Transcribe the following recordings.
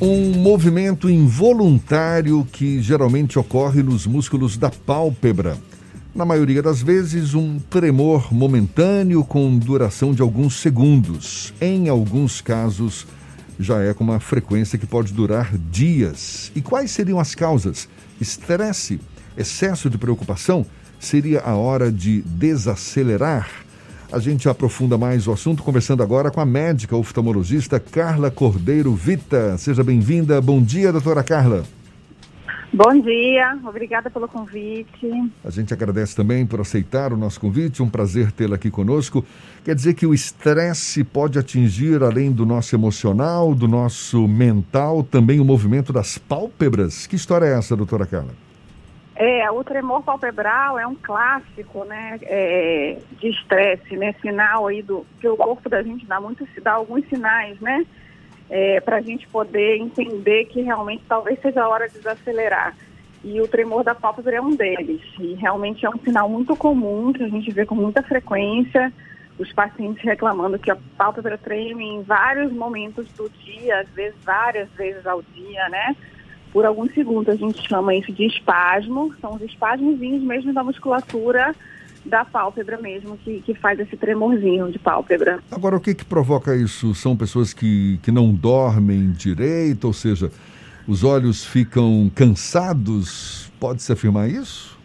Um movimento involuntário que geralmente ocorre nos músculos da pálpebra. Na maioria das vezes, um tremor momentâneo com duração de alguns segundos. Em alguns casos, já é com uma frequência que pode durar dias. E quais seriam as causas? Estresse, excesso de preocupação? Seria a hora de desacelerar? A gente aprofunda mais o assunto conversando agora com a médica oftalmologista Carla Cordeiro Vita. Seja bem-vinda. Bom dia, doutora Carla. Bom dia, obrigada pelo convite. A gente agradece também por aceitar o nosso convite, um prazer tê-la aqui conosco. Quer dizer que o estresse pode atingir, além do nosso emocional, do nosso mental, também o movimento das pálpebras? Que história é essa, doutora Carla? É, o tremor palpebral é um clássico, né, é, de estresse, né, sinal aí do que o corpo da gente dá muito, dá alguns sinais, né, é, para a gente poder entender que realmente talvez seja a hora de desacelerar. E o tremor da pálpebra é um deles. E realmente é um sinal muito comum que a gente vê com muita frequência os pacientes reclamando que a pálpebra treme em vários momentos do dia, às vezes várias vezes ao dia, né? Por alguns segundos. A gente chama isso de espasmo, são os espasmozinhos mesmo da musculatura da pálpebra mesmo, que, que faz esse tremorzinho de pálpebra. Agora, o que, que provoca isso? São pessoas que, que não dormem direito, ou seja, os olhos ficam cansados? Pode-se afirmar isso?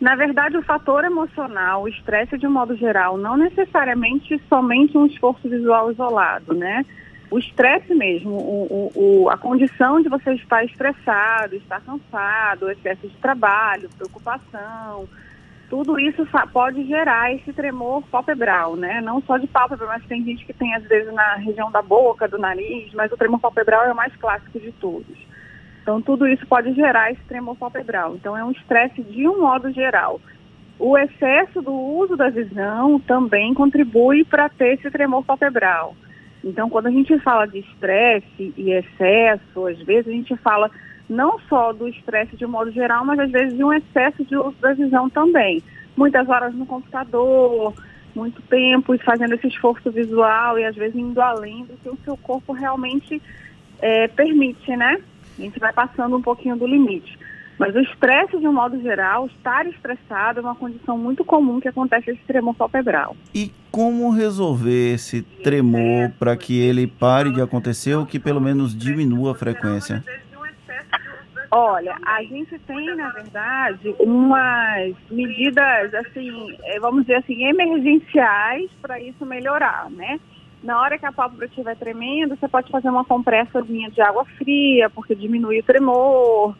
Na verdade, o fator emocional, o estresse de um modo geral, não necessariamente somente um esforço visual isolado, né? O estresse mesmo, o, o, a condição de você estar estressado, estar cansado, excesso de trabalho, preocupação, tudo isso pode gerar esse tremor palpebral, né? Não só de pálpebra, mas tem gente que tem às vezes na região da boca, do nariz, mas o tremor palpebral é o mais clássico de todos. Então tudo isso pode gerar esse tremor palpebral. Então é um estresse de um modo geral. O excesso do uso da visão também contribui para ter esse tremor palpebral. Então, quando a gente fala de estresse e excesso, às vezes a gente fala não só do estresse de um modo geral, mas às vezes de um excesso de uso da visão também. Muitas horas no computador, muito tempo e fazendo esse esforço visual e às vezes indo além do que o seu corpo realmente é, permite, né? A gente vai passando um pouquinho do limite. Mas o estresse, de um modo geral, estar estressado é uma condição muito comum que acontece esse tremor palpebral. E como resolver esse tremor para que ele pare de acontecer ou que pelo menos diminua a frequência? Olha, a gente tem, na verdade, umas medidas, assim, é, vamos dizer assim, emergenciais para isso melhorar, né? Na hora que a pálpebra estiver tremendo, você pode fazer uma compressazinha de água fria, porque diminui o tremor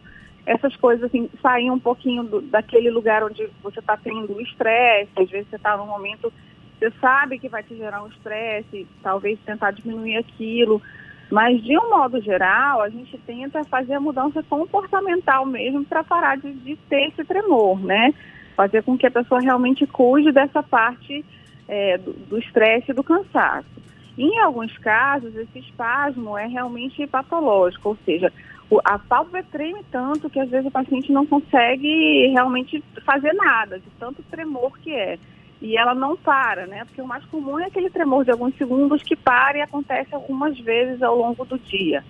essas coisas assim, sair um pouquinho do, daquele lugar onde você está tendo estresse, às vezes você está num momento, você sabe que vai te gerar um estresse, talvez tentar diminuir aquilo, mas de um modo geral, a gente tenta fazer a mudança comportamental mesmo para parar de, de, ter esse tremor, né? Fazer com que a pessoa realmente cuide dessa parte é, do estresse e do cansaço. Em alguns casos, esse espasmo é realmente patológico, ou seja, a pálpebra treme tanto que às vezes o paciente não consegue realmente fazer nada, de tanto tremor que é. E ela não para, né? Porque o mais comum é aquele tremor de alguns segundos que para e acontece algumas vezes ao longo do dia.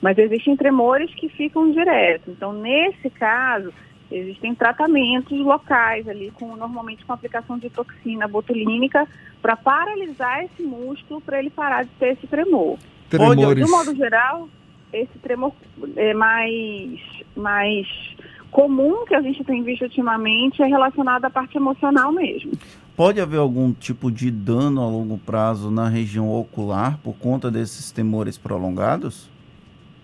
Mas existem tremores que ficam direto. Então, nesse caso, existem tratamentos locais ali, com, normalmente com aplicação de toxina botulínica, para paralisar esse músculo, para ele parar de ter esse tremor. Tremores. De um modo geral, esse tremor é mais, mais comum que a gente tem visto ultimamente é relacionado à parte emocional mesmo. Pode haver algum tipo de dano a longo prazo na região ocular por conta desses temores prolongados?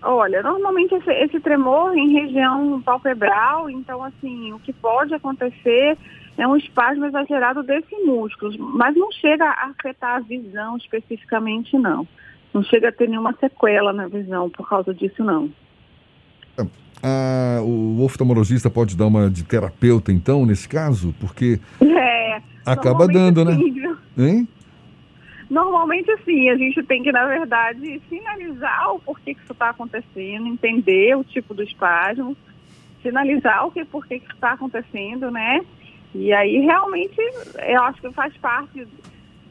Olha, normalmente esse, esse tremor em região palpebral, então assim, o que pode acontecer é um espasmo exagerado desse músculo, mas não chega a afetar a visão especificamente não não chega a ter nenhuma sequela na visão por causa disso, não. Ah, o oftalmologista pode dar uma de terapeuta, então, nesse caso? Porque é, acaba dando, né? sim, né? Hein? Normalmente, sim, a gente tem que, na verdade, sinalizar o porquê que isso está acontecendo, entender o tipo do espasmo, sinalizar o que, porquê que isso está acontecendo, né? E aí, realmente, eu acho que faz parte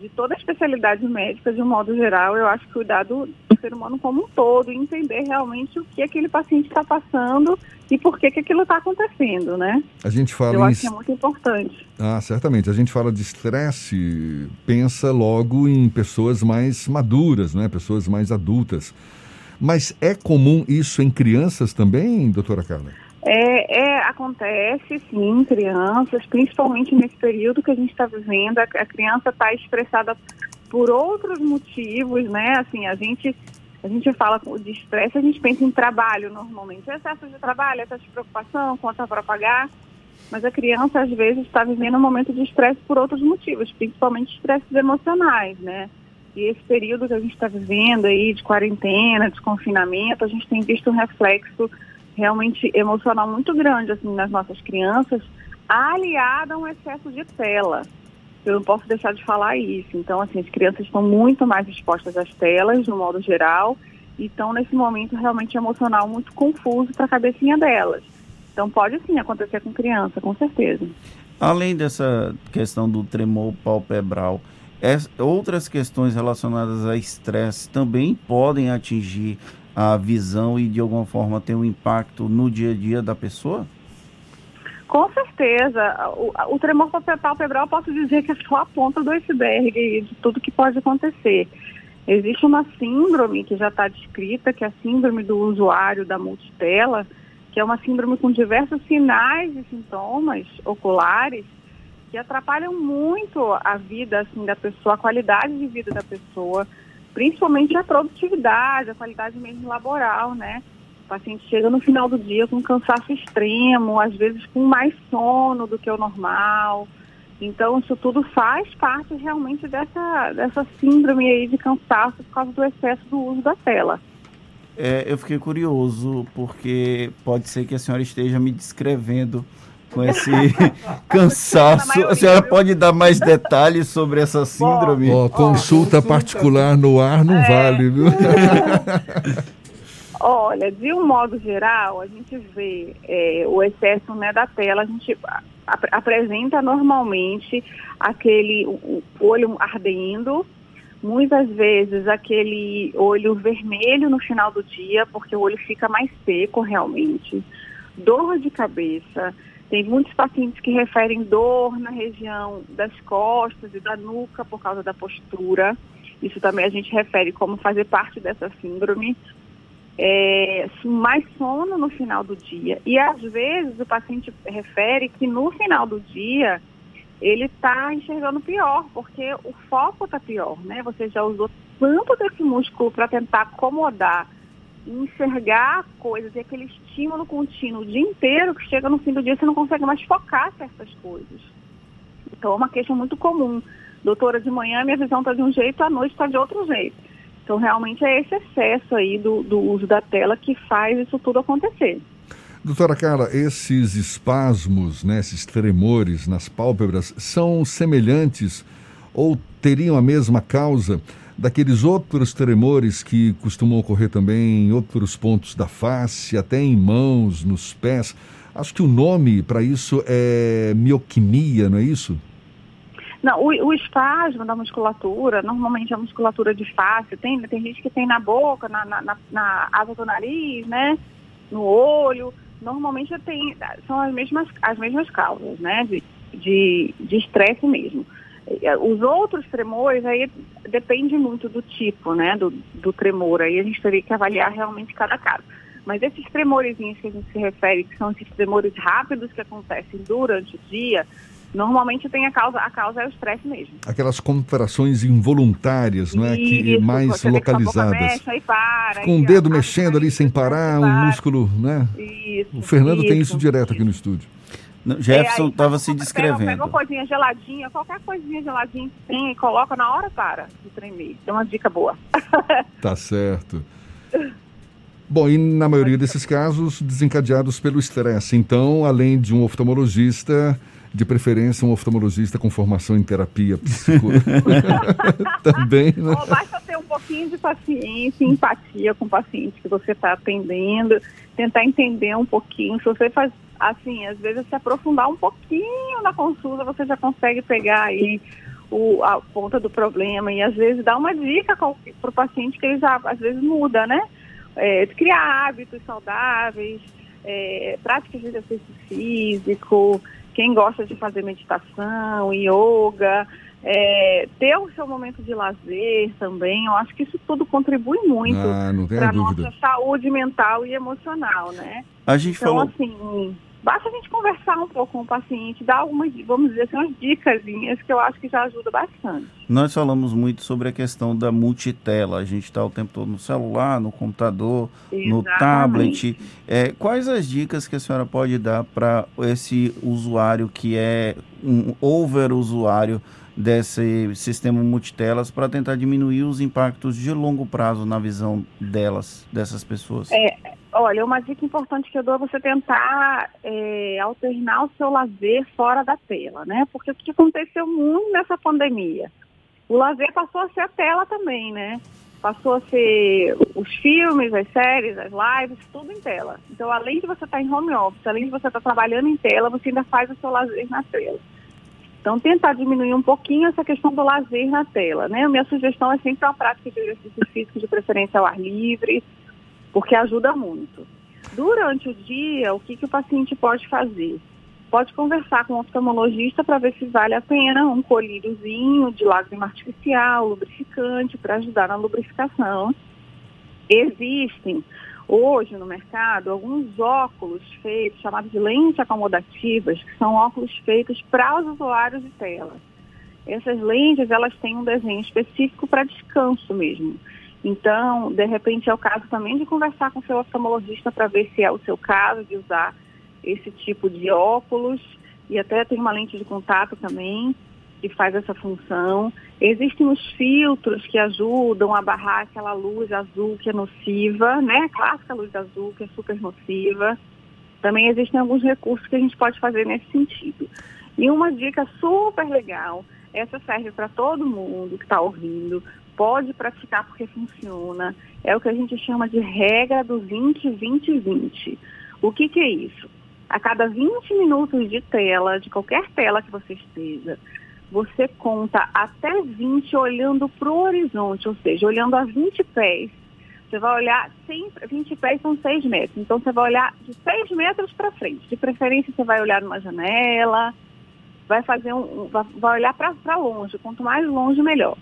de toda a especialidade médica, de um modo geral, eu acho que cuidar do, do ser humano como um todo entender realmente o que aquele paciente está passando e por que, que aquilo está acontecendo, né? A gente fala eu em... acho que é muito importante. Ah, certamente. A gente fala de estresse, pensa logo em pessoas mais maduras, né? Pessoas mais adultas. Mas é comum isso em crianças também, doutora Carla? É, é, acontece sim crianças, principalmente nesse período que a gente está vivendo. A, a criança está estressada por outros motivos, né? Assim, a gente a gente fala de estresse, a gente pensa em trabalho normalmente. Excesso de trabalho, excesso de preocupação, conta para pagar. Mas a criança, às vezes, está vivendo um momento de estresse por outros motivos, principalmente estresses emocionais, né? E esse período que a gente está vivendo aí de quarentena, de confinamento, a gente tem visto um reflexo realmente emocional muito grande assim nas nossas crianças, aliada a um excesso de tela. Eu não posso deixar de falar isso. Então, assim, as crianças estão muito mais expostas às telas, no modo geral, e estão nesse momento realmente emocional muito confuso para a cabecinha delas. Então, pode sim acontecer com criança, com certeza. Além dessa questão do tremor palpebral, outras questões relacionadas a estresse também podem atingir a visão e de alguma forma ter um impacto no dia a dia da pessoa? Com certeza. O, o tremor palpebral, posso dizer que é só a ponta do iceberg de tudo que pode acontecer. Existe uma síndrome que já está descrita, que é a síndrome do usuário da multitela, que é uma síndrome com diversos sinais e sintomas oculares que atrapalham muito a vida assim, da pessoa, a qualidade de vida da pessoa, principalmente a produtividade, a qualidade mesmo laboral, né? O paciente chega no final do dia com cansaço extremo, às vezes com mais sono do que o normal. Então, isso tudo faz parte realmente dessa, dessa síndrome aí de cansaço por causa do excesso do uso da tela. É, eu fiquei curioso, porque pode ser que a senhora esteja me descrevendo com esse cansaço. A senhora pode dar mais detalhes sobre essa síndrome? Oh, consulta particular no ar não é. vale, viu? Olha, de um modo geral, a gente vê é, o excesso né, da tela, a gente ap apresenta normalmente aquele o, o olho ardendo, muitas vezes aquele olho vermelho no final do dia, porque o olho fica mais seco realmente, dor de cabeça, tem muitos pacientes que referem dor na região das costas e da nuca por causa da postura. Isso também a gente refere como fazer parte dessa síndrome. É, mais sono no final do dia. E às vezes o paciente refere que no final do dia ele está enxergando pior, porque o foco está pior, né? Você já usou tanto desse músculo para tentar acomodar enxergar coisas e aquele estímulo contínuo o dia inteiro que chega no fim do dia você não consegue mais focar certas coisas. Então é uma queixa muito comum. Doutora, de manhã minha visão está de um jeito, à noite está de outro jeito. Então realmente é esse excesso aí do, do uso da tela que faz isso tudo acontecer. Doutora Carla, esses espasmos, né, esses tremores nas pálpebras são semelhantes ou teriam a mesma causa daqueles outros tremores que costumam ocorrer também em outros pontos da face, até em mãos, nos pés. Acho que o nome para isso é mioquimia, não é isso? Não, o, o, espasmo da musculatura, normalmente a musculatura de face, tem, tem gente que tem na boca, na, na, na, na asa do nariz, né? No olho. Normalmente tem, são as mesmas, as mesmas causas, né? De estresse de, de mesmo. É, os outros tremores aí depende muito do tipo, né, do, do tremor. Aí a gente teria que avaliar realmente cada caso. Mas esses tremorzinhos que a gente se refere, que são esses tremores rápidos que acontecem durante o dia, normalmente tem a causa, a causa é o estresse mesmo. Aquelas contrações involuntárias, não é? Isso, que mais localizadas. Mexe, para, Com o dedo mexendo ali sem parar, um músculo, né? Isso. O Fernando isso. tem isso direto aqui no estúdio. Jefferson estava é, se descrevendo. Pega, pega uma coisinha geladinha, qualquer coisinha geladinha que tem e coloca na hora para de tremer. É uma dica boa. tá certo. Bom, e na maioria desses casos, desencadeados pelo estresse. Então, além de um oftalmologista, de preferência um oftalmologista com formação em terapia psicológica. Também, né? Oh, basta ter um pouquinho de paciência, empatia com o paciente que você está atendendo, tentar entender um pouquinho. Se você faz assim, às vezes se aprofundar um pouquinho na consulta, você já consegue pegar aí o, a ponta do problema e às vezes dá uma dica para o paciente que ele já às vezes muda, né? É, criar hábitos saudáveis, é, práticas de exercício físico, quem gosta de fazer meditação, yoga, é, ter o seu momento de lazer também, eu acho que isso tudo contribui muito ah, para a nossa saúde mental e emocional, né? A gente então, falou... assim, basta a gente conversar um pouco com o paciente, dar algumas, vamos dizer assim, umas dicas que eu acho que já ajuda bastante. Nós falamos muito sobre a questão da multitela. A gente está o tempo todo no celular, no computador, Exatamente. no tablet. É, quais as dicas que a senhora pode dar para esse usuário que é um over usuário desse sistema multitelas para tentar diminuir os impactos de longo prazo na visão delas, dessas pessoas? É, olha, uma dica importante que eu dou é você tentar é, alternar o seu lazer fora da tela, né? Porque o que aconteceu muito nessa pandemia? O lazer passou a ser a tela também, né? Passou a ser os filmes, as séries, as lives, tudo em tela. Então, além de você estar em home office, além de você estar trabalhando em tela, você ainda faz o seu lazer na tela. Então, tentar diminuir um pouquinho essa questão do lazer na tela, né? A minha sugestão é sempre uma prática de exercício físico de preferência ao ar livre, porque ajuda muito. Durante o dia, o que, que o paciente pode fazer? Pode conversar com o oftalmologista para ver se vale a pena um colíriozinho de lágrima artificial, lubrificante, para ajudar na lubrificação. Existem hoje no mercado alguns óculos feitos, chamados de lentes acomodativas, que são óculos feitos para os usuários de tela. Essas lentes, elas têm um desenho específico para descanso mesmo. Então, de repente, é o caso também de conversar com seu oftalmologista para ver se é o seu caso de usar esse tipo de óculos. E até tem uma lente de contato também que faz essa função. Existem os filtros que ajudam a barrar aquela luz azul que é nociva, né? A clássica luz azul que é super nociva. Também existem alguns recursos que a gente pode fazer nesse sentido. E uma dica super legal, essa serve para todo mundo que está ouvindo, pode praticar porque funciona, é o que a gente chama de regra do 20-20-20. O que, que é isso? A cada 20 minutos de tela, de qualquer tela que você esteja, você conta até 20 olhando para o horizonte, ou seja, olhando a 20 pés. Você vai olhar sempre, 20 pés são 6 metros, então você vai olhar de 6 metros para frente. De preferência você vai olhar numa janela, vai fazer um, vai olhar para longe, quanto mais longe melhor.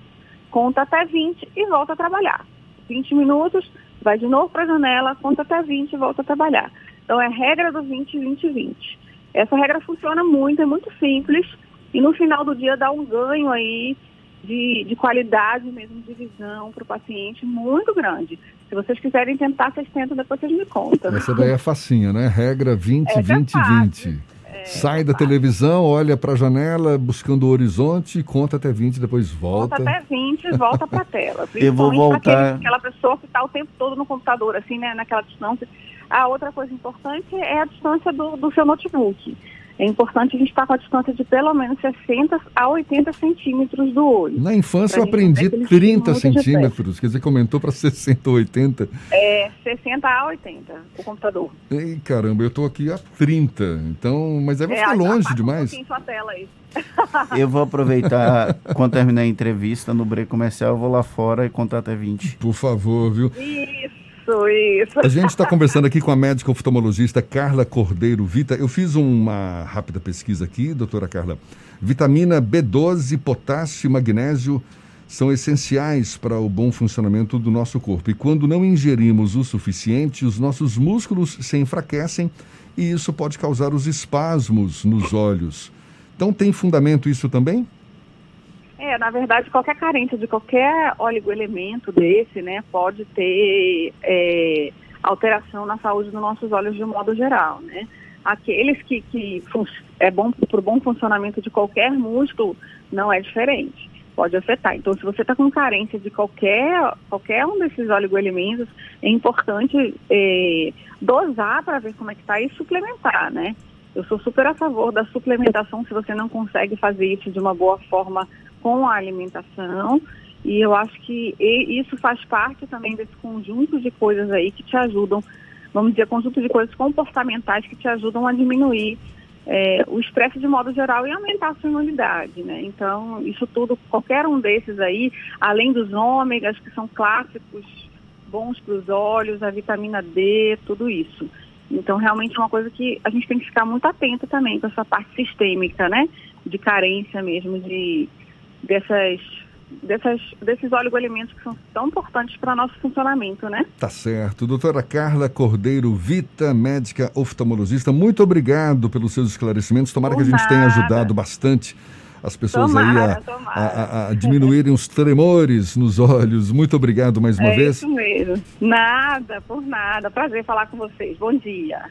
Conta até 20 e volta a trabalhar. 20 minutos, vai de novo para a janela, conta até 20 e volta a trabalhar. Então é a regra do 20, 20, 20. Essa regra funciona muito, é muito simples e no final do dia dá um ganho aí de, de qualidade mesmo de visão para o paciente muito grande. Se vocês quiserem tentar, vocês tentam, depois vocês me contam. Essa daí é facinha, né? Regra 20, Essa 20, é 20. É, Sai da televisão, olha para a janela, buscando o horizonte, conta até 20, depois volta. Conta até 20 e volta para a tela. Eu vou voltar. Aquele, aquela pessoa que está o tempo todo no computador, assim, né, naquela distância. A outra coisa importante é a distância do, do seu notebook é importante a gente estar com a distância de pelo menos 60 a 80 centímetros do olho. Na infância eu aprendi 30 centímetros, quer dizer, comentou para 60 ou 80. É, 60 a 80, o computador. Ei, caramba, eu estou aqui a 30, então, mas aí vai é, ficar longe demais. Um sua tela aí. Eu vou aproveitar, quando terminar a entrevista no break comercial, eu vou lá fora e contar até 20. Por favor, viu? Isso. Isso, A gente está conversando aqui com a médica oftalmologista Carla Cordeiro Vita. Eu fiz uma rápida pesquisa aqui, doutora Carla. Vitamina B12, potássio e magnésio são essenciais para o bom funcionamento do nosso corpo. E quando não ingerimos o suficiente, os nossos músculos se enfraquecem e isso pode causar os espasmos nos olhos. Então, tem fundamento isso também? É, na verdade, qualquer carência de qualquer oligoelemento desse, né, pode ter é, alteração na saúde dos nossos olhos de um modo geral, né. Aqueles que, que é bom para o bom funcionamento de qualquer músculo, não é diferente, pode afetar. Então, se você está com carência de qualquer, qualquer um desses oligoelementos, é importante é, dosar para ver como é que está e suplementar, né. Eu sou super a favor da suplementação se você não consegue fazer isso de uma boa forma com a alimentação. E eu acho que isso faz parte também desse conjunto de coisas aí que te ajudam, vamos dizer, conjunto de coisas comportamentais que te ajudam a diminuir é, o estresse de modo geral e aumentar a sua imunidade, né? Então, isso tudo, qualquer um desses aí, além dos ômegas, que são clássicos, bons para os olhos, a vitamina D, tudo isso. Então, realmente é uma coisa que a gente tem que ficar muito atento também com essa parte sistêmica, né? De carência mesmo, de dessas dessas, desses oligoelementos que são tão importantes para nosso funcionamento, né? Tá certo. Doutora Carla Cordeiro Vita, médica oftalmologista, muito obrigado pelos seus esclarecimentos. Tomara Por que a gente nada. tenha ajudado bastante as pessoas tomara, aí a, a, a, a, diminuírem os tremores nos olhos. Muito obrigado mais uma é vez. Isso mesmo. Nada, por nada. Prazer falar com vocês. Bom dia.